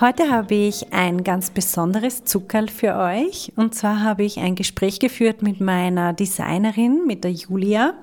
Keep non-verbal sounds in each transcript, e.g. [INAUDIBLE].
Heute habe ich ein ganz besonderes Zuckerl für euch. Und zwar habe ich ein Gespräch geführt mit meiner Designerin, mit der Julia.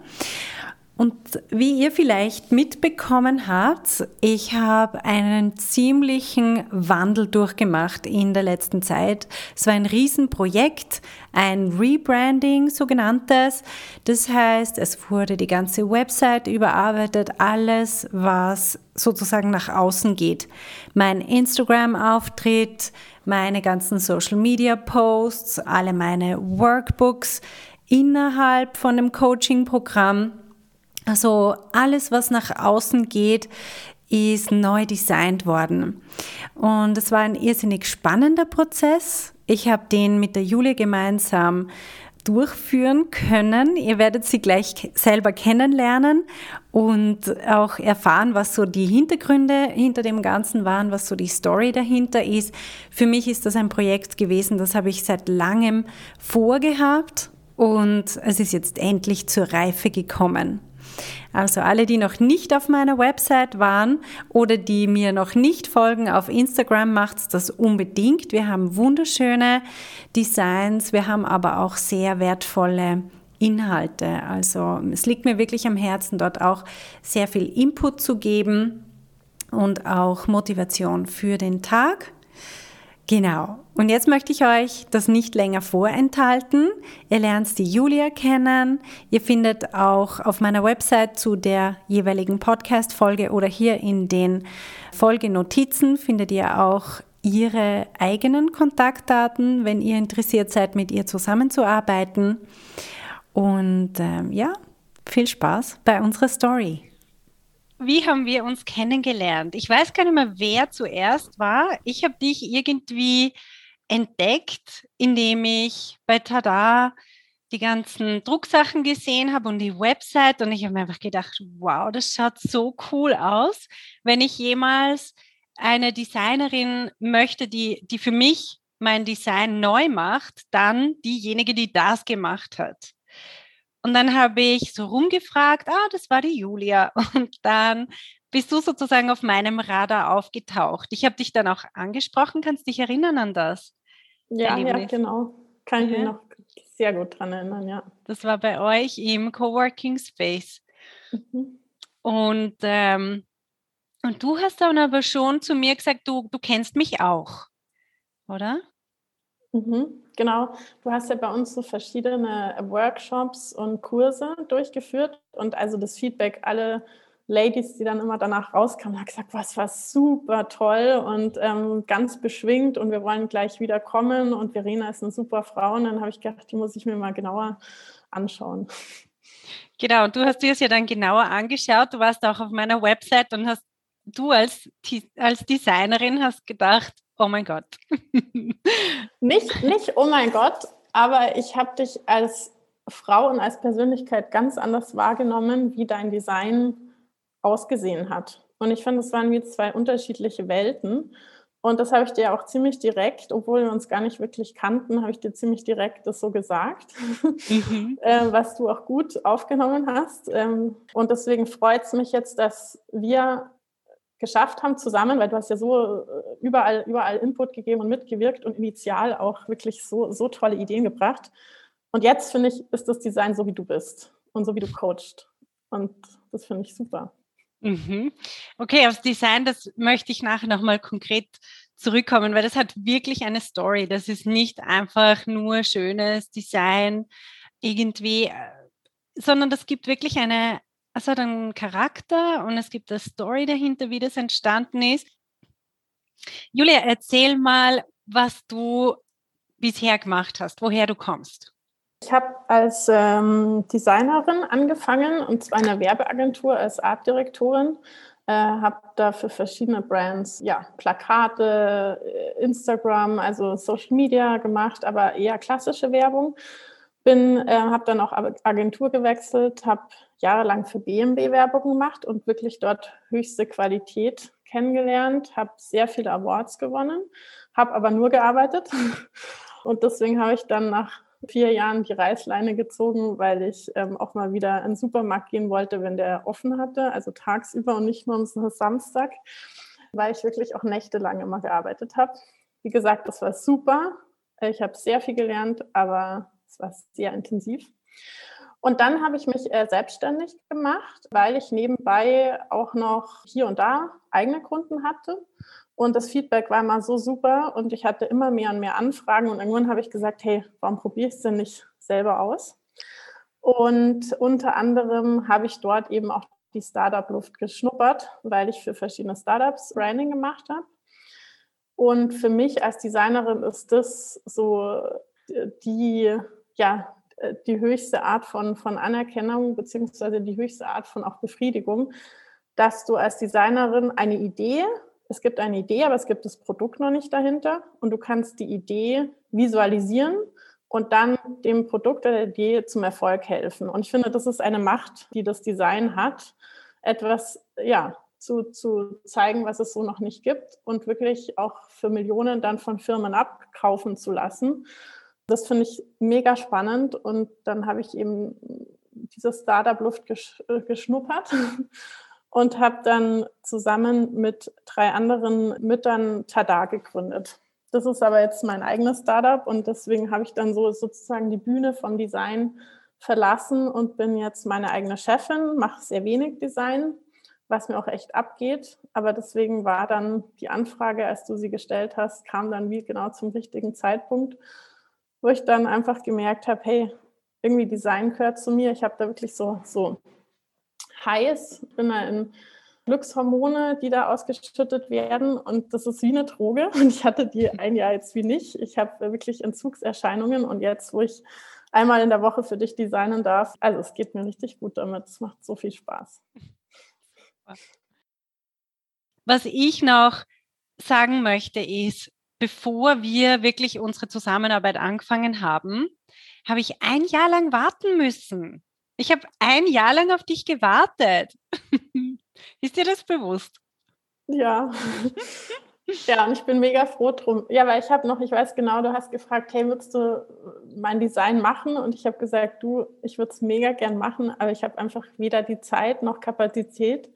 Und wie ihr vielleicht mitbekommen habt, ich habe einen ziemlichen Wandel durchgemacht in der letzten Zeit. Es war ein Riesenprojekt, ein Rebranding sogenanntes. Das heißt, es wurde die ganze Website überarbeitet, alles, was sozusagen nach außen geht. Mein Instagram-Auftritt, meine ganzen Social-Media-Posts, alle meine Workbooks innerhalb von dem Coaching-Programm also alles, was nach außen geht, ist neu designt worden. Und es war ein irrsinnig spannender Prozess. Ich habe den mit der Julia gemeinsam durchführen können. Ihr werdet sie gleich selber kennenlernen und auch erfahren, was so die Hintergründe hinter dem Ganzen waren, was so die Story dahinter ist. Für mich ist das ein Projekt gewesen, das habe ich seit langem vorgehabt und es ist jetzt endlich zur Reife gekommen. Also alle, die noch nicht auf meiner Website waren oder die mir noch nicht folgen auf Instagram, macht's das unbedingt. Wir haben wunderschöne Designs, wir haben aber auch sehr wertvolle Inhalte. Also es liegt mir wirklich am Herzen, dort auch sehr viel Input zu geben und auch Motivation für den Tag. Genau. Und jetzt möchte ich euch das nicht länger vorenthalten. Ihr lernt die Julia kennen. Ihr findet auch auf meiner Website zu der jeweiligen Podcast-Folge oder hier in den Folgenotizen findet ihr auch ihre eigenen Kontaktdaten, wenn ihr interessiert seid, mit ihr zusammenzuarbeiten. Und ähm, ja, viel Spaß bei unserer Story wie haben wir uns kennengelernt? Ich weiß gar nicht mehr, wer zuerst war. Ich habe dich irgendwie entdeckt, indem ich bei Tada die ganzen Drucksachen gesehen habe und die Website und ich habe mir einfach gedacht, wow, das schaut so cool aus. Wenn ich jemals eine Designerin möchte, die, die für mich mein Design neu macht, dann diejenige, die das gemacht hat. Und dann habe ich so rumgefragt, ah, das war die Julia. [LAUGHS] Und dann bist du sozusagen auf meinem Radar aufgetaucht. Ich habe dich dann auch angesprochen. Kannst du dich erinnern an das? Ja, ja, genau. Kann ich mich noch sehr gut dran erinnern, ja. Das war bei euch im Coworking Space. Mhm. Und, ähm, und du hast dann aber schon zu mir gesagt, du, du kennst mich auch, oder? Mhm. Genau, du hast ja bei uns so verschiedene Workshops und Kurse durchgeführt und also das Feedback, alle Ladies, die dann immer danach rauskamen, haben gesagt, was war super toll und ähm, ganz beschwingt und wir wollen gleich wieder kommen und Verena ist eine super Frau und dann habe ich gedacht, die muss ich mir mal genauer anschauen. Genau, und du hast dir das ja dann genauer angeschaut, du warst auch auf meiner Website und hast du als, als Designerin hast gedacht, oh mein Gott. [LAUGHS] nicht, nicht, oh mein Gott, aber ich habe dich als Frau und als Persönlichkeit ganz anders wahrgenommen, wie dein Design ausgesehen hat. Und ich finde, es waren wie zwei unterschiedliche Welten. Und das habe ich dir auch ziemlich direkt, obwohl wir uns gar nicht wirklich kannten, habe ich dir ziemlich direkt das so gesagt, mhm. [LAUGHS] äh, was du auch gut aufgenommen hast. Ähm, und deswegen freut es mich jetzt, dass wir geschafft haben zusammen, weil du hast ja so äh, überall, überall Input gegeben und mitgewirkt und initial auch wirklich so, so tolle Ideen gebracht. Und jetzt finde ich, ist das Design so, wie du bist und so, wie du coachst. Und das finde ich super. Mhm. Okay, aufs Design, das möchte ich nachher nochmal konkret zurückkommen, weil das hat wirklich eine Story. Das ist nicht einfach nur schönes Design irgendwie, äh, sondern das gibt wirklich eine, hat einen Charakter und es gibt eine Story dahinter, wie das entstanden ist. Julia, erzähl mal, was du bisher gemacht hast, woher du kommst. Ich habe als ähm, Designerin angefangen und zwar in einer Werbeagentur als Artdirektorin. äh, habe da für verschiedene Brands ja Plakate, äh, Instagram, also Social Media gemacht, aber eher klassische Werbung. Bin, äh, habe dann auch Agentur gewechselt, habe jahrelang für BMW Werbung gemacht und wirklich dort höchste Qualität kennengelernt, habe sehr viele Awards gewonnen, habe aber nur gearbeitet [LAUGHS] und deswegen habe ich dann nach vier Jahren die Reißleine gezogen, weil ich ähm, auch mal wieder in den Supermarkt gehen wollte, wenn der offen hatte, also tagsüber und nicht nur am Samstag, weil ich wirklich auch nächtelang immer gearbeitet habe. Wie gesagt, das war super. Ich habe sehr viel gelernt, aber es war sehr intensiv. Und dann habe ich mich äh, selbstständig gemacht, weil ich nebenbei auch noch hier und da eigene Kunden hatte und das Feedback war immer so super und ich hatte immer mehr und mehr Anfragen und irgendwann habe ich gesagt, hey, warum probiere ich es denn nicht selber aus? Und unter anderem habe ich dort eben auch die Startup-Luft geschnuppert, weil ich für verschiedene Startups Branding gemacht habe. Und für mich als Designerin ist das so die, ja, die höchste Art von, von Anerkennung beziehungsweise die höchste Art von auch Befriedigung, dass du als Designerin eine Idee es gibt eine Idee, aber es gibt das Produkt noch nicht dahinter und du kannst die Idee visualisieren und dann dem Produkt oder der Idee zum Erfolg helfen. Und ich finde, das ist eine Macht, die das Design hat, etwas, ja, zu, zu zeigen, was es so noch nicht gibt und wirklich auch für Millionen dann von Firmen abkaufen zu lassen. Das finde ich mega spannend und dann habe ich eben diese Startup-Luft geschnuppert [LAUGHS] und habe dann zusammen mit drei anderen Müttern Tada gegründet. Das ist aber jetzt mein eigenes Startup und deswegen habe ich dann so sozusagen die Bühne vom Design verlassen und bin jetzt meine eigene Chefin, mache sehr wenig Design, was mir auch echt abgeht. Aber deswegen war dann die Anfrage, als du sie gestellt hast, kam dann wie genau zum richtigen Zeitpunkt, wo ich dann einfach gemerkt habe, hey, irgendwie Design gehört zu mir. Ich habe da wirklich so, so heiß, bin da in Glückshormone, die da ausgeschüttet werden. Und das ist wie eine Droge. [LAUGHS] Und ich hatte die ein Jahr jetzt wie nicht. Ich habe wirklich Entzugserscheinungen. Und jetzt, wo ich einmal in der Woche für dich designen darf, also es geht mir richtig gut damit. Es macht so viel Spaß. Was ich noch sagen möchte, ist, bevor wir wirklich unsere Zusammenarbeit angefangen haben, habe ich ein Jahr lang warten müssen. Ich habe ein Jahr lang auf dich gewartet. [LAUGHS] Ist dir das bewusst? Ja. [LAUGHS] ja, und ich bin mega froh drum. Ja, weil ich habe noch, ich weiß genau, du hast gefragt, hey, würdest du mein Design machen? Und ich habe gesagt, du, ich würde es mega gern machen, aber ich habe einfach weder die Zeit noch Kapazität,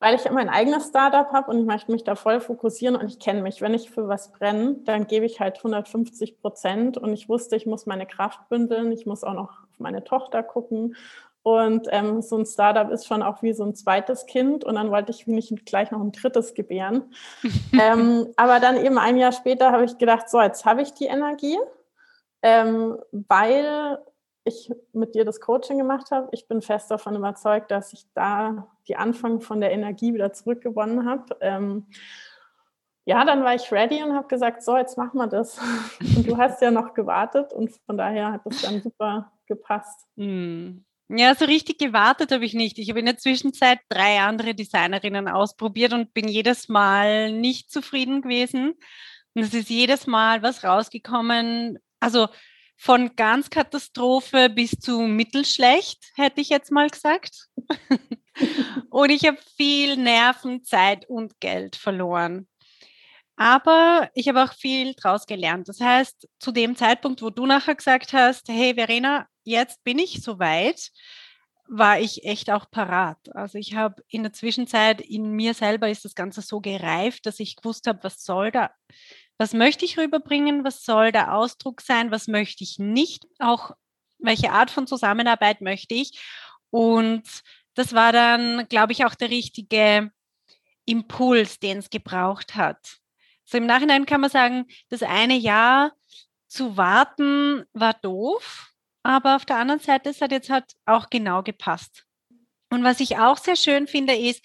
weil ich mein eigenes Startup habe und ich möchte mich da voll fokussieren und ich kenne mich. Wenn ich für was brenne, dann gebe ich halt 150 Prozent und ich wusste, ich muss meine Kraft bündeln, ich muss auch noch auf meine Tochter gucken. Und ähm, so ein Startup ist schon auch wie so ein zweites Kind und dann wollte ich nicht gleich noch ein drittes gebären. [LAUGHS] ähm, aber dann eben ein Jahr später habe ich gedacht, so, jetzt habe ich die Energie, ähm, weil ich mit dir das Coaching gemacht habe. Ich bin fest davon überzeugt, dass ich da die Anfang von der Energie wieder zurückgewonnen habe. Ähm, ja, dann war ich ready und habe gesagt, so, jetzt machen wir das. [LAUGHS] Und du hast ja noch gewartet und von daher hat das dann super gepasst. Mm. Ja, so richtig gewartet habe ich nicht. Ich habe in der Zwischenzeit drei andere Designerinnen ausprobiert und bin jedes Mal nicht zufrieden gewesen. Und es ist jedes Mal was rausgekommen. Also von ganz Katastrophe bis zu mittelschlecht, hätte ich jetzt mal gesagt. [LAUGHS] und ich habe viel Nerven, Zeit und Geld verloren. Aber ich habe auch viel daraus gelernt. Das heißt, zu dem Zeitpunkt, wo du nachher gesagt hast, hey Verena, jetzt bin ich soweit, war ich echt auch parat. Also ich habe in der Zwischenzeit in mir selber ist das Ganze so gereift, dass ich gewusst habe, was soll da, was möchte ich rüberbringen, was soll der Ausdruck sein, was möchte ich nicht, auch welche Art von Zusammenarbeit möchte ich. Und das war dann, glaube ich, auch der richtige Impuls, den es gebraucht hat. So im Nachhinein kann man sagen, das eine Jahr zu warten war doof, aber auf der anderen Seite, es hat jetzt halt auch genau gepasst. Und was ich auch sehr schön finde, ist,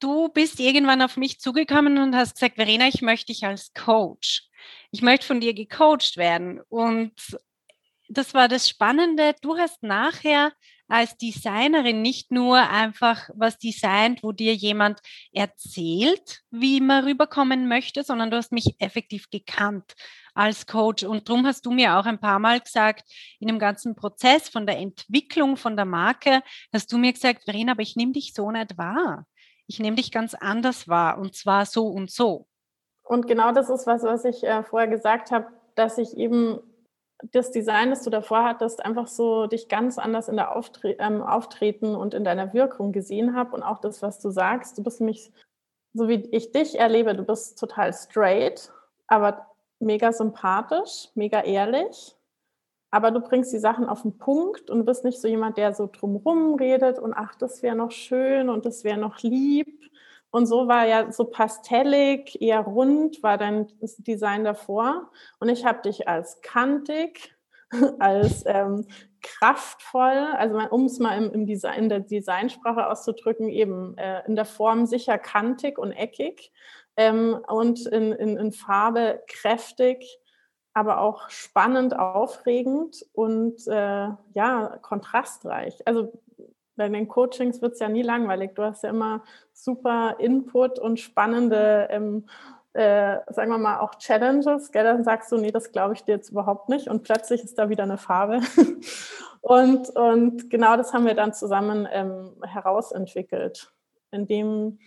du bist irgendwann auf mich zugekommen und hast gesagt, Verena, ich möchte dich als Coach. Ich möchte von dir gecoacht werden. Und das war das Spannende. Du hast nachher als Designerin nicht nur einfach was designt, wo dir jemand erzählt, wie man rüberkommen möchte, sondern du hast mich effektiv gekannt als Coach. Und darum hast du mir auch ein paar Mal gesagt, in dem ganzen Prozess von der Entwicklung von der Marke, hast du mir gesagt, Verena, aber ich nehme dich so nicht wahr. Ich nehme dich ganz anders wahr und zwar so und so. Und genau das ist was, was ich äh, vorher gesagt habe, dass ich eben das Design, das du davor hattest, einfach so dich ganz anders in der Auftre ähm, Auftreten und in deiner Wirkung gesehen habe und auch das, was du sagst. Du bist nämlich, so wie ich dich erlebe, du bist total straight, aber mega sympathisch, mega ehrlich. Aber du bringst die Sachen auf den Punkt und bist nicht so jemand, der so drumrum redet und ach, das wäre noch schön und das wäre noch lieb. Und so war ja so pastellig, eher rund war dein Design davor. Und ich habe dich als kantig, [LAUGHS] als ähm, kraftvoll, also um es mal im, im Design, in der Designsprache auszudrücken, eben äh, in der Form sicher kantig und eckig ähm, und in, in, in Farbe kräftig, aber auch spannend, aufregend und äh, ja, kontrastreich. Also bei den Coachings wird es ja nie langweilig. Du hast ja immer super Input und spannende, ähm, äh, sagen wir mal, auch Challenges. Gell? Dann sagst du, nee, das glaube ich dir jetzt überhaupt nicht. Und plötzlich ist da wieder eine Farbe. [LAUGHS] und, und genau das haben wir dann zusammen ähm, herausentwickelt, indem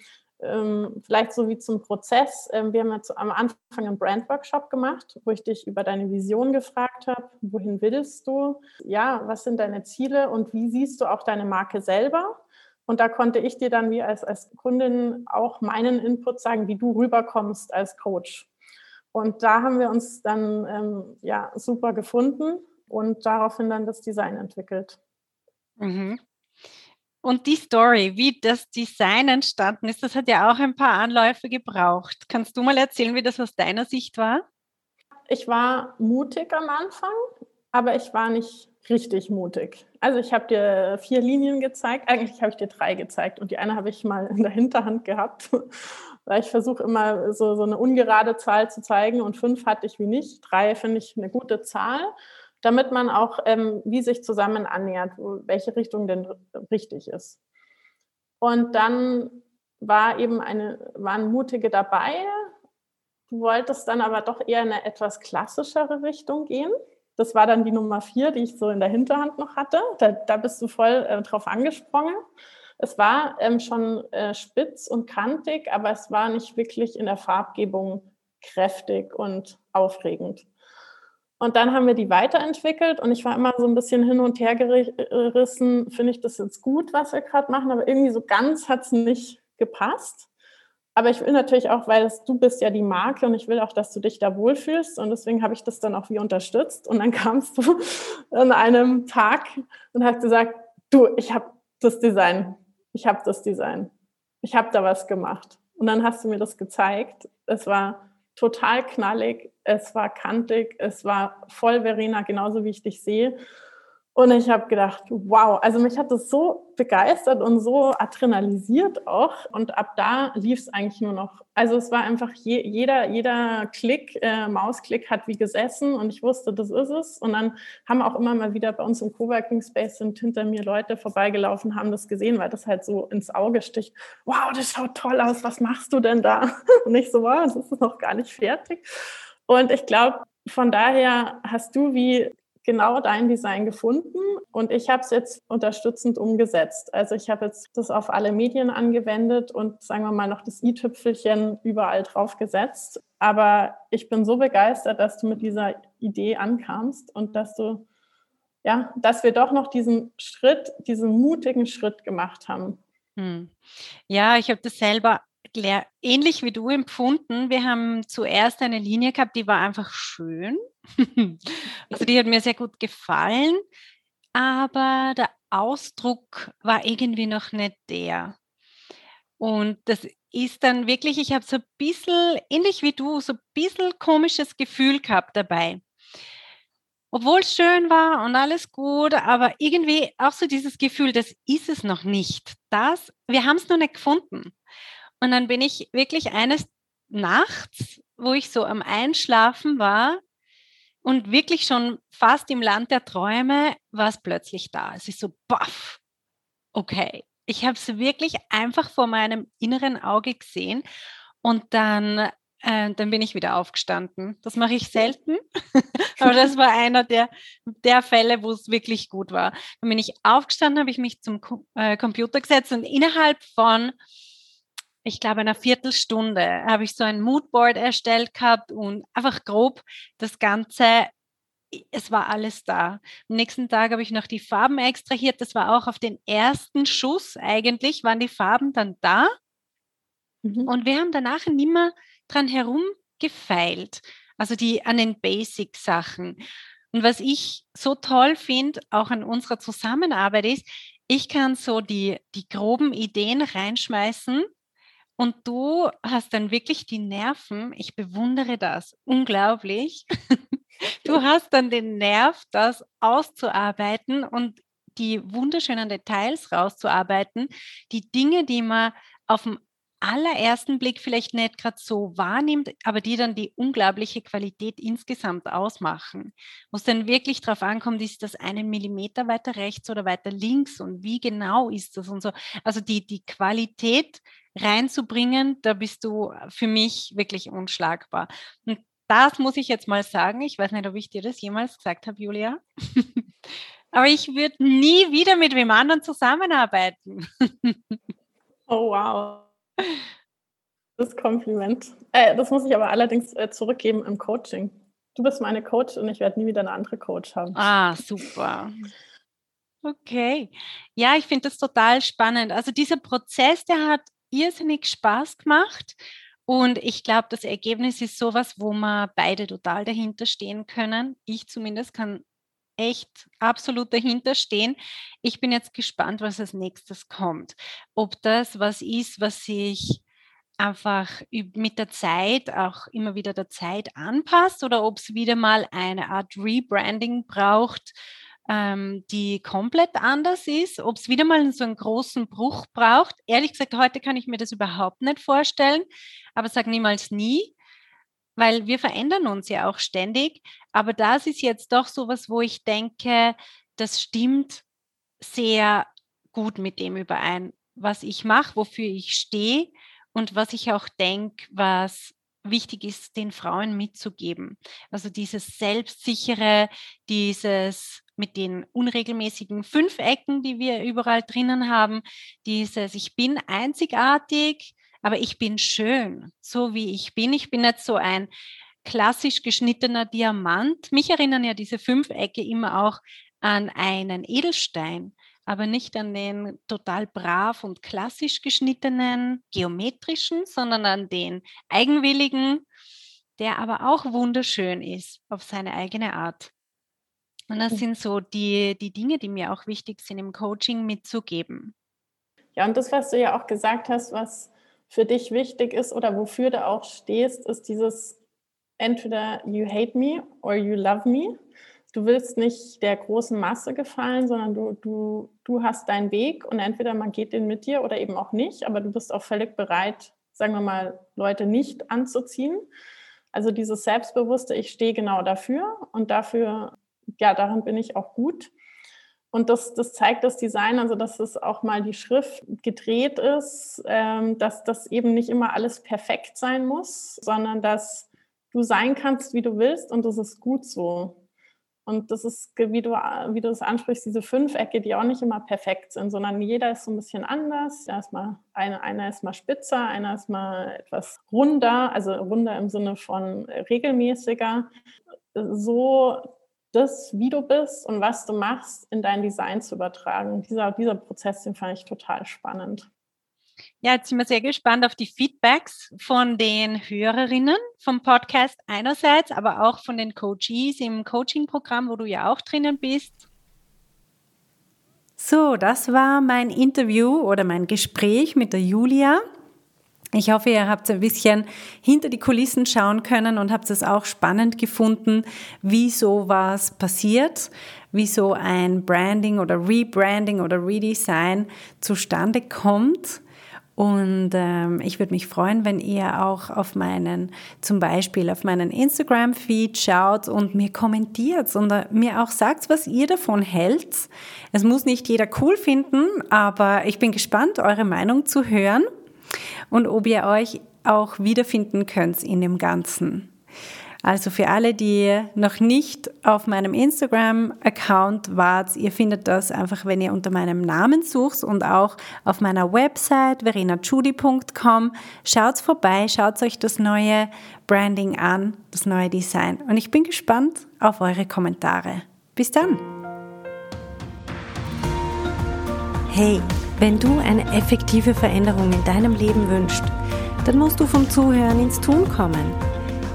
ähm, vielleicht so wie zum Prozess. Ähm, wir haben jetzt am Anfang einen Brand-Workshop gemacht, wo ich dich über deine Vision gefragt habe. Wohin willst du? Ja, was sind deine Ziele und wie siehst du auch deine Marke selber? Und da konnte ich dir dann wie als, als Kundin auch meinen Input sagen, wie du rüberkommst als Coach. Und da haben wir uns dann ähm, ja super gefunden und daraufhin dann das Design entwickelt. Mhm. Und die Story, wie das Design entstanden ist, das hat ja auch ein paar Anläufe gebraucht. Kannst du mal erzählen, wie das aus deiner Sicht war? Ich war mutig am Anfang, aber ich war nicht richtig mutig. Also ich habe dir vier Linien gezeigt, eigentlich habe ich dir drei gezeigt und die eine habe ich mal in der Hinterhand gehabt, [LAUGHS] weil ich versuche immer so, so eine ungerade Zahl zu zeigen und fünf hatte ich wie nicht. Drei finde ich eine gute Zahl damit man auch ähm, wie sich zusammen annähert, welche Richtung denn richtig ist. Und dann war eben eine, waren Mutige dabei. Du wolltest dann aber doch eher in eine etwas klassischere Richtung gehen. Das war dann die Nummer vier, die ich so in der Hinterhand noch hatte. Da, da bist du voll äh, drauf angesprungen. Es war ähm, schon äh, spitz und kantig, aber es war nicht wirklich in der Farbgebung kräftig und aufregend. Und dann haben wir die weiterentwickelt und ich war immer so ein bisschen hin und her gerissen, finde ich das jetzt gut, was wir gerade machen, aber irgendwie so ganz hat es nicht gepasst. Aber ich will natürlich auch, weil das, du bist ja die Marke und ich will auch, dass du dich da wohlfühlst und deswegen habe ich das dann auch wie unterstützt und dann [LAUGHS] kamst du an einem Tag und hast gesagt, du, ich habe das Design, ich habe das Design, ich habe da was gemacht. Und dann hast du mir das gezeigt. Es war total knallig, es war kantig, es war voll Verena, genauso wie ich dich sehe. Und ich habe gedacht, wow, also mich hat das so begeistert und so adrenalisiert auch. Und ab da lief es eigentlich nur noch. Also es war einfach je, jeder, jeder Klick, äh, Mausklick hat wie gesessen und ich wusste, das ist es. Und dann haben auch immer mal wieder bei uns im Coworking Space sind hinter mir Leute vorbeigelaufen, haben das gesehen, weil das halt so ins Auge sticht. Wow, das schaut toll aus. Was machst du denn da? [LAUGHS] Und ich so, wow, das ist noch gar nicht fertig. Und ich glaube, von daher hast du wie genau dein Design gefunden und ich habe es jetzt unterstützend umgesetzt. Also ich habe jetzt das auf alle Medien angewendet und sagen wir mal noch das i-Tüpfelchen überall drauf gesetzt. Aber ich bin so begeistert, dass du mit dieser Idee ankamst und dass du ja, dass wir doch noch diesen Schritt, diesen mutigen Schritt gemacht haben. Hm. Ja, ich habe das selber ähnlich wie du empfunden. Wir haben zuerst eine Linie gehabt, die war einfach schön. [LAUGHS] also die hat mir sehr gut gefallen, aber der Ausdruck war irgendwie noch nicht der. Und das ist dann wirklich, ich habe so ein bisschen, ähnlich wie du, so ein bisschen komisches Gefühl gehabt dabei. Obwohl es schön war und alles gut, aber irgendwie auch so dieses Gefühl, das ist es noch nicht. Das, wir haben es noch nicht gefunden. Und dann bin ich wirklich eines Nachts, wo ich so am Einschlafen war, und wirklich schon fast im Land der Träume war es plötzlich da. Es ist so, baff, okay. Ich habe es wirklich einfach vor meinem inneren Auge gesehen und dann, äh, dann bin ich wieder aufgestanden. Das mache ich selten, [LAUGHS] aber das war einer der, der Fälle, wo es wirklich gut war. Dann bin ich aufgestanden, habe ich mich zum äh, Computer gesetzt und innerhalb von ich glaube, einer Viertelstunde habe ich so ein Moodboard erstellt gehabt und einfach grob das Ganze, es war alles da. Am nächsten Tag habe ich noch die Farben extrahiert. Das war auch auf den ersten Schuss eigentlich, waren die Farben dann da. Mhm. Und wir haben danach nimmer dran herumgefeilt, also die an den Basic-Sachen. Und was ich so toll finde, auch an unserer Zusammenarbeit ist, ich kann so die, die groben Ideen reinschmeißen und du hast dann wirklich die Nerven, ich bewundere das unglaublich. [LAUGHS] Du hast dann den Nerv, das auszuarbeiten und die wunderschönen Details rauszuarbeiten, die Dinge, die man auf dem allerersten Blick vielleicht nicht gerade so wahrnimmt, aber die dann die unglaubliche Qualität insgesamt ausmachen. Wo es dann wirklich darauf ankommt, ist das einen Millimeter weiter rechts oder weiter links und wie genau ist das und so. Also die, die Qualität reinzubringen, da bist du für mich wirklich unschlagbar. Und das muss ich jetzt mal sagen. Ich weiß nicht, ob ich dir das jemals gesagt habe, Julia. [LAUGHS] aber ich würde nie wieder mit wem anderen zusammenarbeiten. oh, wow. Das Kompliment. Äh, das muss ich aber allerdings äh, zurückgeben im Coaching. Du bist meine Coach und ich werde nie wieder eine andere Coach haben. Ah, super. Okay. Ja, ich finde das total spannend. Also dieser Prozess, der hat irrsinnig Spaß gemacht. Und ich glaube, das Ergebnis ist sowas, wo wir beide total dahinter stehen können. Ich zumindest kann echt absolut dahinter stehen. Ich bin jetzt gespannt, was als nächstes kommt. Ob das was ist, was sich einfach mit der Zeit auch immer wieder der Zeit anpasst oder ob es wieder mal eine Art Rebranding braucht, ähm, die komplett anders ist, ob es wieder mal so einen großen Bruch braucht. Ehrlich gesagt, heute kann ich mir das überhaupt nicht vorstellen, aber sag niemals nie, weil wir verändern uns ja auch ständig. Aber das ist jetzt doch so was, wo ich denke, das stimmt sehr gut mit dem überein, was ich mache, wofür ich stehe und was ich auch denke, was wichtig ist, den Frauen mitzugeben. Also dieses Selbstsichere, dieses mit den unregelmäßigen Fünfecken, die wir überall drinnen haben, dieses Ich bin einzigartig, aber ich bin schön, so wie ich bin. Ich bin nicht so ein klassisch geschnittener Diamant. Mich erinnern ja diese Fünfecke immer auch an einen Edelstein, aber nicht an den total brav und klassisch geschnittenen geometrischen, sondern an den eigenwilligen, der aber auch wunderschön ist auf seine eigene Art. Und das sind so die, die Dinge, die mir auch wichtig sind im Coaching mitzugeben. Ja, und das, was du ja auch gesagt hast, was für dich wichtig ist oder wofür du auch stehst, ist dieses entweder you hate me or you love me. Du willst nicht der großen Masse gefallen, sondern du, du, du hast deinen Weg und entweder man geht den mit dir oder eben auch nicht, aber du bist auch völlig bereit, sagen wir mal, Leute nicht anzuziehen. Also dieses Selbstbewusste, ich stehe genau dafür und dafür, ja, daran bin ich auch gut. Und das, das zeigt das Design, also dass es auch mal die Schrift gedreht ist, ähm, dass das eben nicht immer alles perfekt sein muss, sondern dass du sein kannst, wie du willst und das ist gut so. Und das ist, wie du, wie du es ansprichst, diese Fünfecke, die auch nicht immer perfekt sind, sondern jeder ist so ein bisschen anders. Da ist mal eine, einer ist mal spitzer, einer ist mal etwas runder, also runder im Sinne von regelmäßiger. So das, wie du bist und was du machst, in dein Design zu übertragen. Dieser, dieser Prozess, den fand ich total spannend. Ja, jetzt sind wir sehr gespannt auf die Feedbacks von den Hörerinnen vom Podcast einerseits, aber auch von den Coaches im Coaching-Programm, wo du ja auch drinnen bist. So, das war mein Interview oder mein Gespräch mit der Julia. Ich hoffe, ihr habt ein bisschen hinter die Kulissen schauen können und habt es auch spannend gefunden, wie sowas passiert, wie so ein Branding oder Rebranding oder Redesign zustande kommt. Und ähm, ich würde mich freuen, wenn ihr auch auf meinen, zum Beispiel auf meinen Instagram-Feed schaut und mir kommentiert und äh, mir auch sagt, was ihr davon hält. Es muss nicht jeder cool finden, aber ich bin gespannt, eure Meinung zu hören und ob ihr euch auch wiederfinden könnt in dem Ganzen. Also für alle, die noch nicht auf meinem Instagram-Account wart, ihr findet das einfach, wenn ihr unter meinem Namen sucht und auch auf meiner Website verenachudi.com. Schaut vorbei, schaut euch das neue Branding an, das neue Design. Und ich bin gespannt auf eure Kommentare. Bis dann! Hey, wenn du eine effektive Veränderung in deinem Leben wünschst, dann musst du vom Zuhören ins Tun kommen.